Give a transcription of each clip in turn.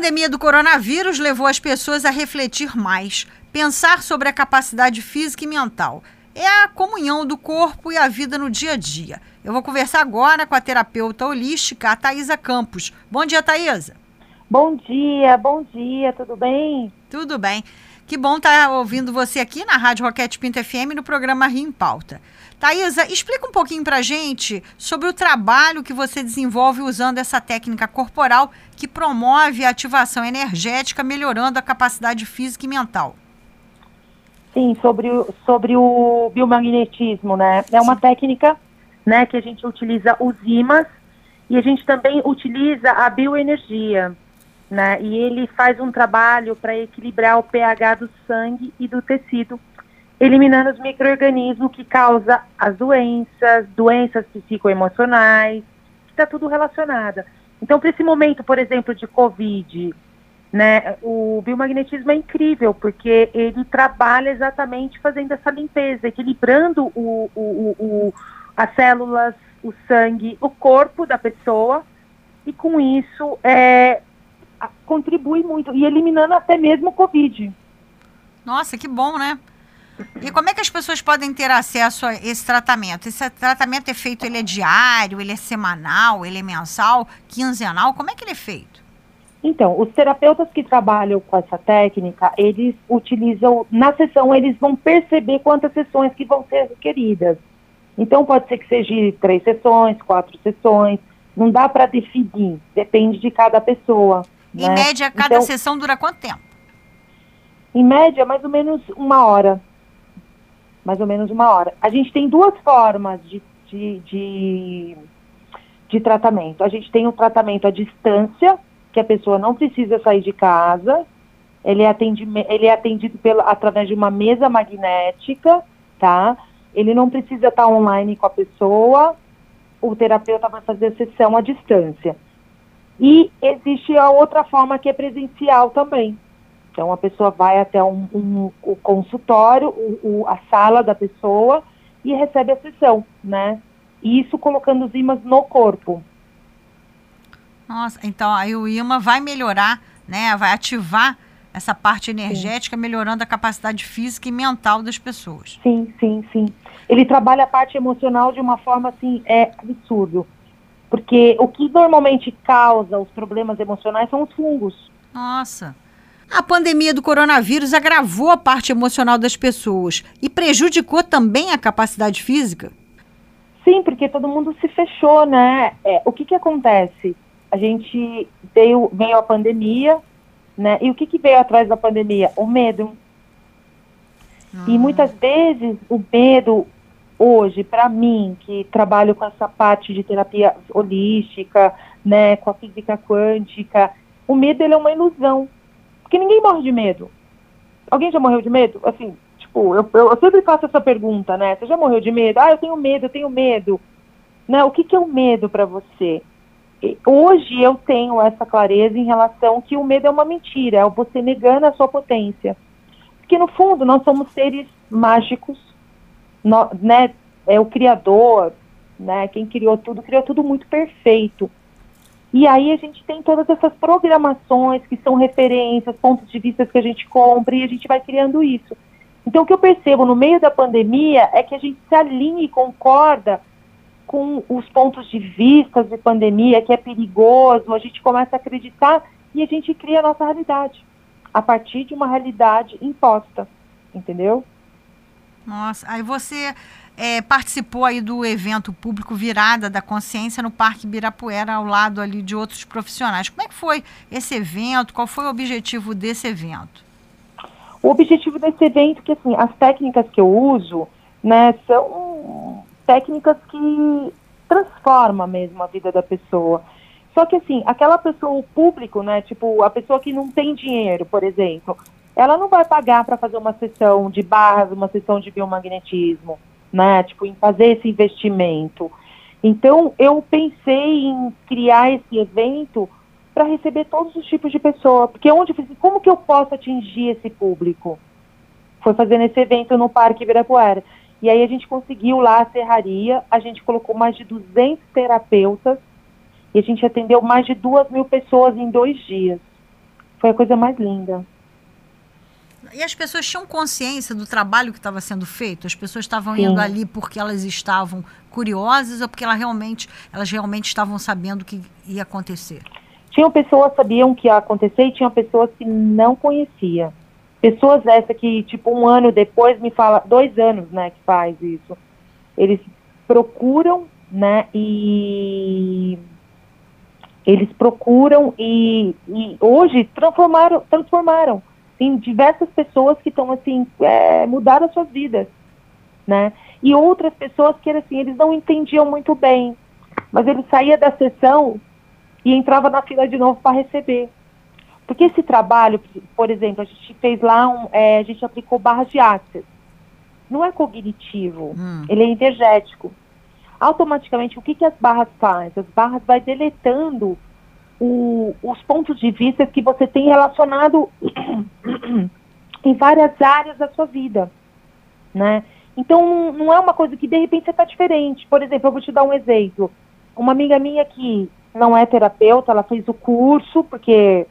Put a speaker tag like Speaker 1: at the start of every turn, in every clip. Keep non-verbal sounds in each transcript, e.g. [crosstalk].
Speaker 1: pandemia do coronavírus levou as pessoas a refletir mais, pensar sobre a capacidade física e mental. É a comunhão do corpo e a vida no dia a dia. Eu vou conversar agora com a terapeuta holística, a Thaisa Campos. Bom dia, Thaisa.
Speaker 2: Bom dia, bom dia, tudo bem?
Speaker 1: Tudo bem. Que bom estar tá ouvindo você aqui na Rádio Roquete Pinto FM no programa Rio em Pauta. Thaisa, explica um pouquinho para gente sobre o trabalho que você desenvolve usando essa técnica corporal que promove a ativação energética, melhorando a capacidade física e mental.
Speaker 2: Sim, sobre, o, sobre o biomagnetismo, né? É uma Sim. técnica né, que a gente utiliza os ímãs e a gente também utiliza a bioenergia né? E ele faz um trabalho para equilibrar o pH do sangue e do tecido, eliminando os micro-organismos que causam as doenças, doenças psicoemocionais, está tudo relacionado. Então, para esse momento, por exemplo, de Covid, né, o biomagnetismo é incrível, porque ele trabalha exatamente fazendo essa limpeza, equilibrando o, o, o, as células, o sangue, o corpo da pessoa, e com isso é, contribui muito e eliminando até mesmo o Covid.
Speaker 1: Nossa, que bom, né? E como é que as pessoas podem ter acesso a esse tratamento? Esse tratamento é feito, ele é diário, ele é semanal, ele é mensal, quinzenal? Como é que ele é feito?
Speaker 2: Então, os terapeutas que trabalham com essa técnica, eles utilizam, na sessão, eles vão perceber quantas sessões que vão ser requeridas. Então, pode ser que seja três sessões, quatro sessões, não dá para definir, depende de cada pessoa.
Speaker 1: Em né? média, cada então, sessão dura quanto tempo?
Speaker 2: Em média, mais ou menos uma hora. Mais ou menos uma hora. A gente tem duas formas de, de, de, de tratamento. A gente tem o um tratamento à distância, que a pessoa não precisa sair de casa. Ele é, atendi, ele é atendido pela, através de uma mesa magnética, tá? Ele não precisa estar online com a pessoa. O terapeuta vai fazer a sessão à distância. E existe a outra forma que é presencial também. Então a pessoa vai até um, um, o consultório, o, o, a sala da pessoa e recebe a sessão, né? E isso colocando os ímãs no corpo.
Speaker 1: Nossa, então aí o ímã vai melhorar, né? Vai ativar essa parte energética, sim. melhorando a capacidade física e mental das pessoas.
Speaker 2: Sim, sim, sim. Ele trabalha a parte emocional de uma forma assim, é absurdo. Porque o que normalmente causa os problemas emocionais são os fungos.
Speaker 1: Nossa. A pandemia do coronavírus agravou a parte emocional das pessoas e prejudicou também a capacidade física?
Speaker 2: Sim, porque todo mundo se fechou, né? É, o que, que acontece? A gente veio, veio a pandemia, né? E o que, que veio atrás da pandemia? O medo. E ah. muitas vezes o medo hoje, para mim, que trabalho com essa parte de terapia holística, né, com a física quântica, o medo ele é uma ilusão. Porque ninguém morre de medo. Alguém já morreu de medo? Assim, tipo, eu, eu, eu sempre faço essa pergunta, né? Você já morreu de medo? Ah, eu tenho medo, eu tenho medo. Né? O que, que é o medo para você? Hoje eu tenho essa clareza em relação que o medo é uma mentira, é você negando a sua potência. Porque no fundo nós somos seres mágicos, no, né, é o criador, né, quem criou tudo, criou tudo muito perfeito. E aí a gente tem todas essas programações que são referências, pontos de vista que a gente compra e a gente vai criando isso. Então o que eu percebo no meio da pandemia é que a gente se alinha e concorda com os pontos de vista de pandemia, que é perigoso, a gente começa a acreditar e a gente cria a nossa realidade a partir de uma realidade imposta, entendeu?
Speaker 1: Nossa, aí você é, participou aí do evento público Virada da Consciência no Parque Birapuera, ao lado ali de outros profissionais. Como é que foi esse evento? Qual foi o objetivo desse evento?
Speaker 2: O objetivo desse evento, que assim, as técnicas que eu uso, né, são técnicas que transformam mesmo a vida da pessoa. Só que assim, aquela pessoa, o público, né, tipo, a pessoa que não tem dinheiro, por exemplo, ela não vai pagar para fazer uma sessão de barras, uma sessão de biomagnetismo, né? Tipo, em fazer esse investimento. Então, eu pensei em criar esse evento para receber todos os tipos de pessoa, porque onde como que eu posso atingir esse público? Foi fazendo esse evento no Parque Ibirapuera. E aí a gente conseguiu lá a serraria, a gente colocou mais de 200 terapeutas e a gente atendeu mais de duas mil pessoas em dois dias. Foi a coisa mais linda.
Speaker 1: E as pessoas tinham consciência do trabalho que estava sendo feito? As pessoas estavam indo ali porque elas estavam curiosas ou porque elas realmente, elas realmente estavam sabendo o que ia acontecer?
Speaker 2: Tinham pessoas que sabiam que ia acontecer e tinham pessoas que não conhecia. Pessoas essa que, tipo, um ano depois me fala, dois anos, né, que faz isso. Eles procuram, né, e eles procuram e, e hoje transformaram, transformaram tem diversas pessoas que estão assim é, mudaram as suas vidas, né? E outras pessoas que assim eles não entendiam muito bem, mas ele saía da sessão e entrava na fila de novo para receber. Porque esse trabalho, por exemplo, a gente fez lá um, é, a gente aplicou barras de axis. Não é cognitivo, hum. ele é energético. Automaticamente, o que, que as barras fazem? As barras vai deletando o, os pontos de vista que você tem relacionado [clears throat] em várias áreas da sua vida, né? Então, não é uma coisa que de repente você está diferente. Por exemplo, eu vou te dar um exemplo. Uma amiga minha que não é terapeuta, ela fez o curso, porque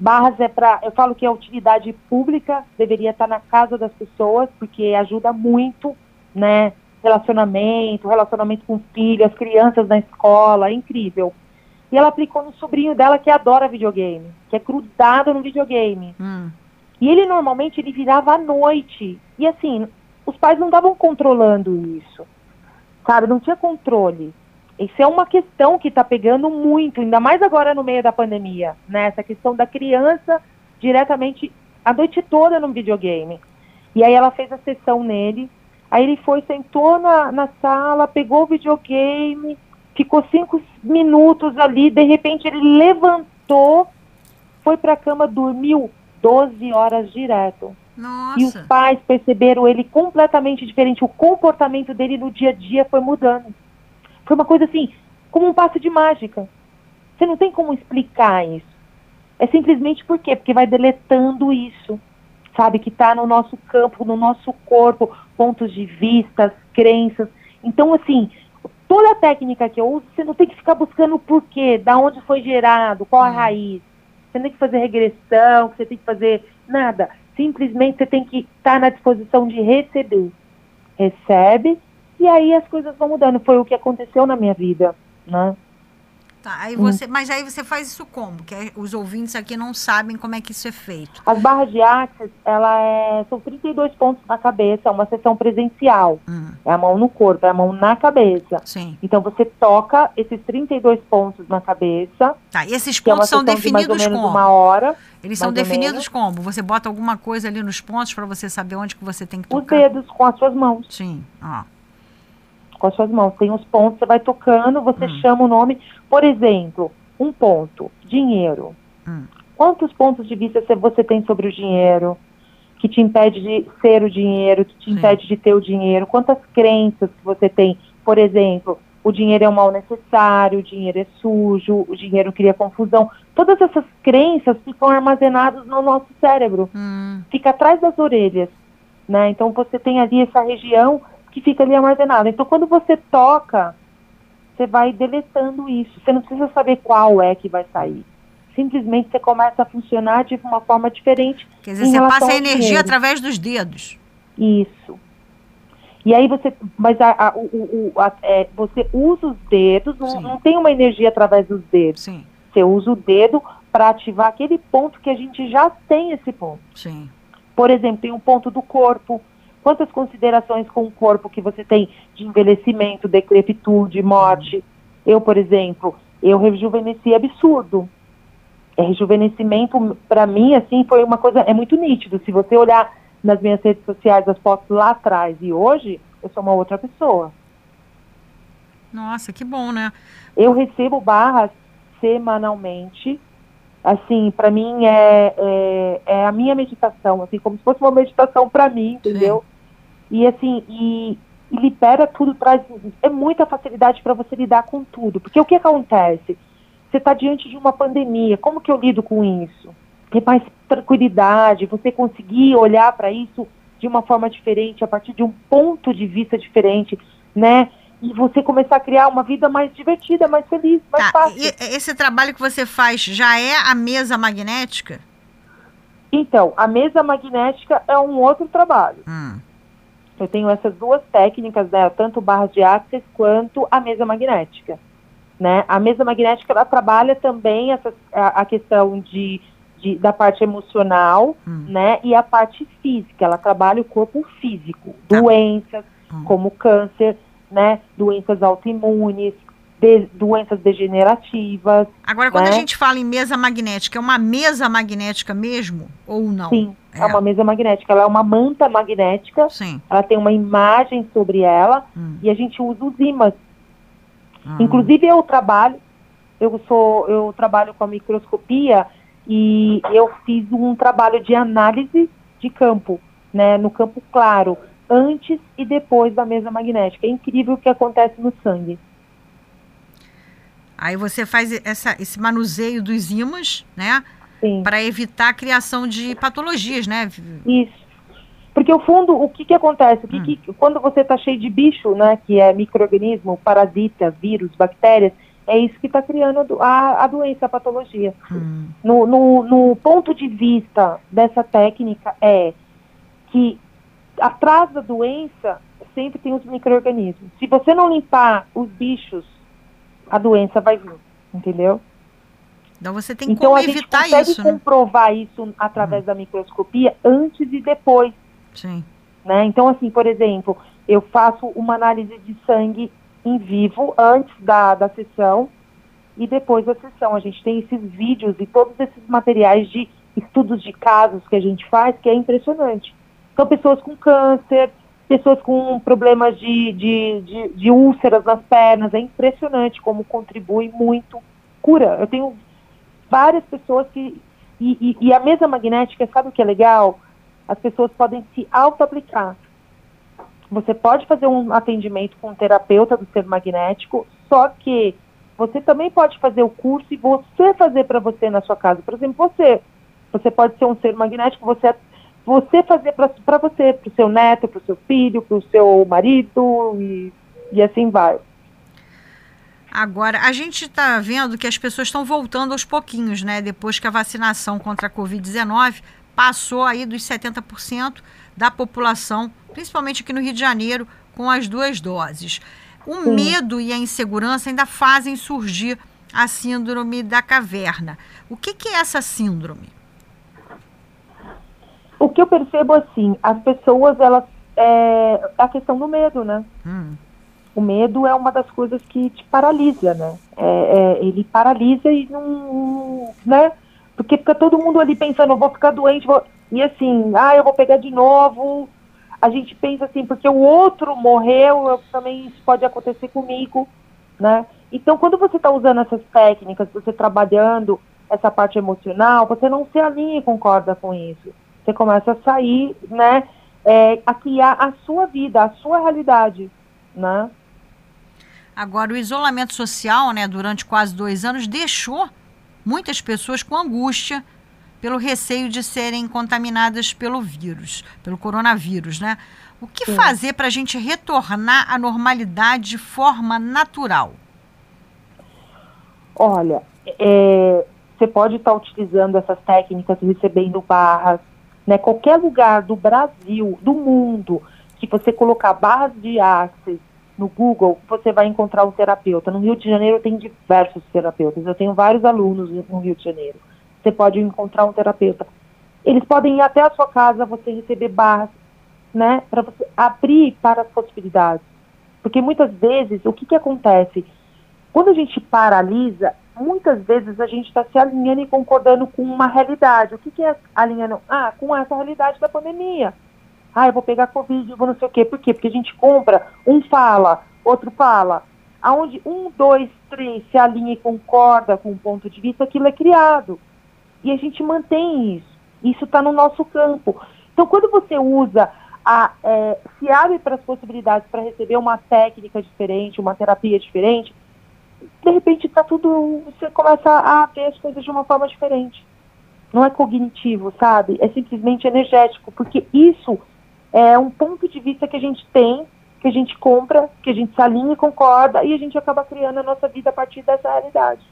Speaker 2: Barras é para. Eu falo que a utilidade pública deveria estar na casa das pessoas, porque ajuda muito, né? Relacionamento, relacionamento com filhas, crianças na escola, é incrível. E ela aplicou no sobrinho dela que adora videogame, que é grudado no videogame. Hum. E ele normalmente ele virava à noite. E assim, os pais não estavam controlando isso. Sabe, não tinha controle. Isso é uma questão que está pegando muito, ainda mais agora no meio da pandemia, né? Essa questão da criança diretamente a noite toda no videogame. E aí ela fez a sessão nele, aí ele foi, sentou na, na sala, pegou o videogame, ficou cinco minutos ali, de repente ele levantou, foi para a cama, dormiu 12 horas direto.
Speaker 1: Nossa.
Speaker 2: E os pais perceberam ele completamente diferente, o comportamento dele no dia a dia foi mudando. Foi uma coisa assim, como um passo de mágica. Você não tem como explicar isso. É simplesmente por quê? Porque vai deletando isso, sabe? Que está no nosso campo, no nosso corpo, pontos de vista, crenças. Então, assim, toda a técnica que eu uso, você não tem que ficar buscando o porquê, da onde foi gerado, qual a hum. raiz. Você não tem que fazer regressão, você tem que fazer nada. Simplesmente você tem que estar tá na disposição de receber. Recebe, e aí as coisas vão mudando. Foi o que aconteceu na minha vida, né?
Speaker 1: Tá, aí você, hum. Mas aí você faz isso como? Que os ouvintes aqui não sabem como é que isso é feito.
Speaker 2: As barras de axis, ela é, são 32 pontos na cabeça, é uma sessão presencial. Hum. É a mão no corpo, é a mão na cabeça.
Speaker 1: Sim.
Speaker 2: Então você toca esses 32 pontos na cabeça.
Speaker 1: Tá, e esses pontos é são definidos
Speaker 2: de
Speaker 1: como?
Speaker 2: Uma hora.
Speaker 1: Eles são definidos como? Você bota alguma coisa ali nos pontos para você saber onde que você tem que tocar?
Speaker 2: Os dedos com as suas mãos.
Speaker 1: Sim, ó
Speaker 2: com as suas mãos. Tem os pontos, você vai tocando, você hum. chama o nome. Por exemplo, um ponto, dinheiro. Hum. Quantos pontos de vista você tem sobre o dinheiro? Que te impede de ser o dinheiro, que te Sim. impede de ter o dinheiro? Quantas crenças que você tem? Por exemplo, o dinheiro é um mal necessário, o dinheiro é sujo, o dinheiro cria confusão. Todas essas crenças ficam armazenadas no nosso cérebro. Hum. Fica atrás das orelhas. Né? Então você tem ali essa região que fica ali armazenado. Então, quando você toca, você vai deletando isso. Você não precisa saber qual é que vai sair. Simplesmente você começa a funcionar de uma forma diferente.
Speaker 1: Quer dizer, você passa a energia através dos dedos.
Speaker 2: Isso. E aí você, mas a, a, o, o, a, é, você usa os dedos, não, não, tem uma energia através dos dedos.
Speaker 1: Sim.
Speaker 2: Você usa o dedo para ativar aquele ponto que a gente já tem esse ponto.
Speaker 1: Sim.
Speaker 2: Por exemplo, tem um ponto do corpo, Quantas considerações com o corpo que você tem de envelhecimento, decrepitude, morte? Eu, por exemplo, eu rejuvenesci absurdo. É, rejuvenescimento, para mim, assim, foi uma coisa, é muito nítido. Se você olhar nas minhas redes sociais, as fotos lá atrás e hoje, eu sou uma outra pessoa.
Speaker 1: Nossa, que bom, né?
Speaker 2: Eu recebo barras semanalmente. Assim, para mim é, é, é, a minha meditação, assim, como se fosse uma meditação para mim, entendeu? Sim. E assim, e, e libera tudo, traz é muita facilidade para você lidar com tudo. Porque o que acontece? Você está diante de uma pandemia, como que eu lido com isso? Ter mais tranquilidade, você conseguir olhar para isso de uma forma diferente, a partir de um ponto de vista diferente, né? E você começar a criar uma vida mais divertida, mais feliz, mais
Speaker 1: Tá,
Speaker 2: fácil.
Speaker 1: e esse trabalho que você faz já é a mesa magnética?
Speaker 2: Então, a mesa magnética é um outro trabalho.
Speaker 1: Hum,
Speaker 2: Eu tenho essas duas técnicas, né, tanto barras de axis quanto a mesa magnética. Né? A mesa magnética ela trabalha também essa, a, a questão de, de- da parte emocional
Speaker 1: hum,
Speaker 2: né, e a parte física. Ela trabalha o corpo físico,
Speaker 1: Tá.
Speaker 2: doenças
Speaker 1: Hum.
Speaker 2: como câncer, né, doenças autoimunes, de- doenças degenerativas.
Speaker 1: Agora, quando a
Speaker 2: Né?
Speaker 1: gente fala em mesa magnética, é uma mesa magnética mesmo ou não?
Speaker 2: Sim, é.
Speaker 1: É.
Speaker 2: uma mesa magnética. Ela é uma manta magnética.
Speaker 1: Sim.
Speaker 2: Ela tem uma imagem sobre ela
Speaker 1: Hum,
Speaker 2: e a gente usa os ímãs
Speaker 1: hum.
Speaker 2: Inclusive eu trabalho, eu sou, eu trabalho com a microscopia e eu fiz um trabalho de análise de campo, né, no campo claro, antes e depois da mesa magnética. É incrível o que acontece no sangue.
Speaker 1: Aí você faz essa, esse manuseio dos ímãs, né? Para evitar a criação de patologias, né?
Speaker 2: Isso. Porque o fundo, o que que acontece? O que
Speaker 1: Hum.
Speaker 2: que- quando você está cheio de bicho, né, que é microorganismo, parasita, vírus, bactérias, é isso que está criando a do- a, a doença, a patologia.
Speaker 1: Hum,
Speaker 2: no, no, no ponto de vista dessa técnica é que atrás da doença sempre tem os micro-organismos. Se você não limpar os bichos, a doença vai vir, entendeu?
Speaker 1: Então você tem
Speaker 2: então
Speaker 1: como
Speaker 2: a gente
Speaker 1: evitar
Speaker 2: consegue
Speaker 1: isso, né?
Speaker 2: comprovar isso através da microscopia antes e depois,
Speaker 1: Sim.
Speaker 2: né? Então assim, por exemplo, eu faço uma análise de sangue em vivo antes da, da sessão e depois da sessão. A gente tem esses vídeos e todos esses materiais de estudos de casos que a gente faz, que é impressionante. São pessoas com câncer, pessoas com problemas de, de, de, de úlceras nas pernas, é impressionante como contribui muito. Cura. Eu tenho várias pessoas que. E, e, e a mesa magnética, sabe o que é legal? As pessoas podem se auto-aplicar. Você pode fazer um atendimento com um terapeuta do ser magnético, só que você também pode fazer o curso e você fazer para você na sua casa. Por exemplo, você. Você pode ser um ser magnético, você, você fazer para você, para o seu neto, para o seu filho, para o seu marido e, e assim vai.
Speaker 1: Agora, a gente está vendo que as pessoas estão voltando aos pouquinhos, né? Depois que a vacinação contra a Covid-19 passou aí dos 70% da população, principalmente aqui no Rio de Janeiro, com as duas doses. O
Speaker 2: Sim.
Speaker 1: medo e a insegurança ainda fazem surgir a síndrome da caverna. O que, que é essa síndrome?
Speaker 2: O que eu percebo assim, as pessoas, elas. É, a questão do medo, né?
Speaker 1: Hum,
Speaker 2: O medo é uma das coisas que te paralisa, né? É, é, ele paralisa e não. né? Porque fica todo mundo ali pensando, eu vou ficar doente, vou... e assim, ah, eu vou pegar de novo. A gente pensa assim, porque o outro morreu, eu, também isso pode acontecer comigo, né? Então, quando você está usando essas técnicas, você trabalhando essa parte emocional, você não se alinha e concorda com isso. Você começa a sair, né? É, a criar a sua vida, a sua realidade, né?
Speaker 1: Agora, o isolamento social, né, durante quase dois anos, deixou muitas pessoas com angústia pelo receio de serem contaminadas pelo vírus, pelo coronavírus, né? O que
Speaker 2: Sim.
Speaker 1: fazer para a gente retornar à normalidade de forma natural?
Speaker 2: Olha, é, você pode estar utilizando essas técnicas, recebendo barras, né? Qualquer lugar do Brasil, do mundo, que você colocar barras de axis no Google, você vai encontrar um terapeuta. No Rio de Janeiro tem diversos terapeutas. Eu tenho vários alunos no Rio de Janeiro. Você pode encontrar um terapeuta. Eles podem ir até a sua casa, você receber barras, né? Para você abrir para as possibilidades. Porque muitas vezes, o que, que acontece? Quando a gente paralisa, muitas vezes a gente está se alinhando e concordando com uma realidade. O que, que é alinhando? Ah, com essa realidade da pandemia. Ah, eu vou pegar Covid, eu vou não sei o quê. Por quê? Porque a gente compra, um fala, outro fala. Aonde um, dois, três se alinha e concorda com um ponto de vista, aquilo é criado. E a gente mantém isso. Isso está no nosso campo. Então, quando você usa, a, é, se abre para as possibilidades para receber uma técnica diferente, uma terapia diferente, de repente está tudo. Você começa a ver as coisas de uma forma diferente. Não é cognitivo, sabe? É simplesmente energético, porque isso é um ponto de vista que a gente tem que a gente compra, que a gente se alinha e concorda e a gente acaba criando a nossa vida a partir dessa realidade.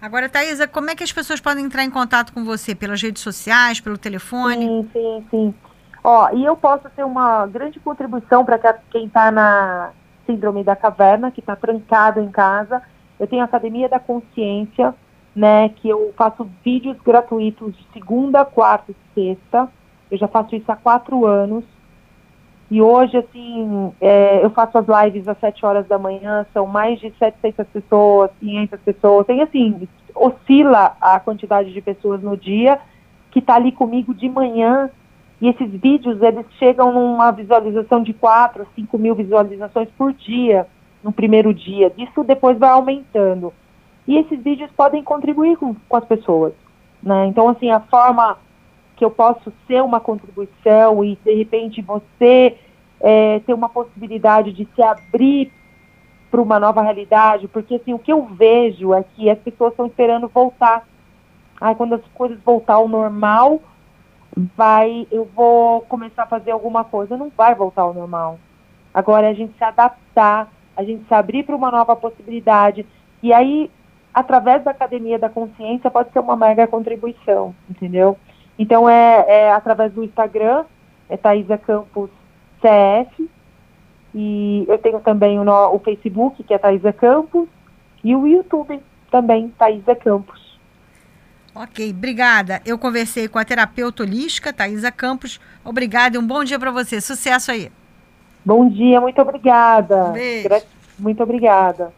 Speaker 1: Agora, Thaisa, como é que as pessoas podem entrar em contato com você? Pelas redes sociais, pelo telefone?
Speaker 2: Sim, sim, sim. Ó, e eu posso ter uma grande contribuição para quem está na síndrome da caverna, que está trancado em casa. Eu tenho a Academia da Consciência, né, que eu faço vídeos gratuitos de segunda, quarta e sexta. Eu já faço isso há quatro anos. E hoje, assim, é, eu faço as lives às 7 horas da manhã, são mais de 700 pessoas, 500 pessoas. Tem, assim, oscila a quantidade de pessoas no dia que está ali comigo de manhã. E esses vídeos, eles chegam numa visualização de 4, 5 mil visualizações por dia, no primeiro dia. Isso depois vai aumentando. E esses vídeos podem contribuir com, com as pessoas. Né? Então, assim, a forma que eu posso ser uma contribuição e de repente você é, ter uma possibilidade de se abrir para uma nova realidade, porque assim, o que eu vejo é que as pessoas estão esperando voltar. Ai, quando as coisas voltar ao normal, vai, eu vou começar a fazer alguma coisa. Não vai voltar ao normal. Agora é a gente se adaptar, a gente se abrir para uma nova possibilidade. E aí, através da academia da consciência, pode ser uma mega contribuição, entendeu? Então é, é através do Instagram, é Thaisa Campos CF, e eu tenho também o, no, o Facebook, que é Thaisa Campos, e o YouTube também, Thaisa Campos.
Speaker 1: Ok, obrigada. Eu conversei com a terapeuta holística, Thaisa Campos. Obrigada e um bom dia para você. Sucesso aí.
Speaker 2: Bom dia, muito obrigada. Beijo. Muito obrigada.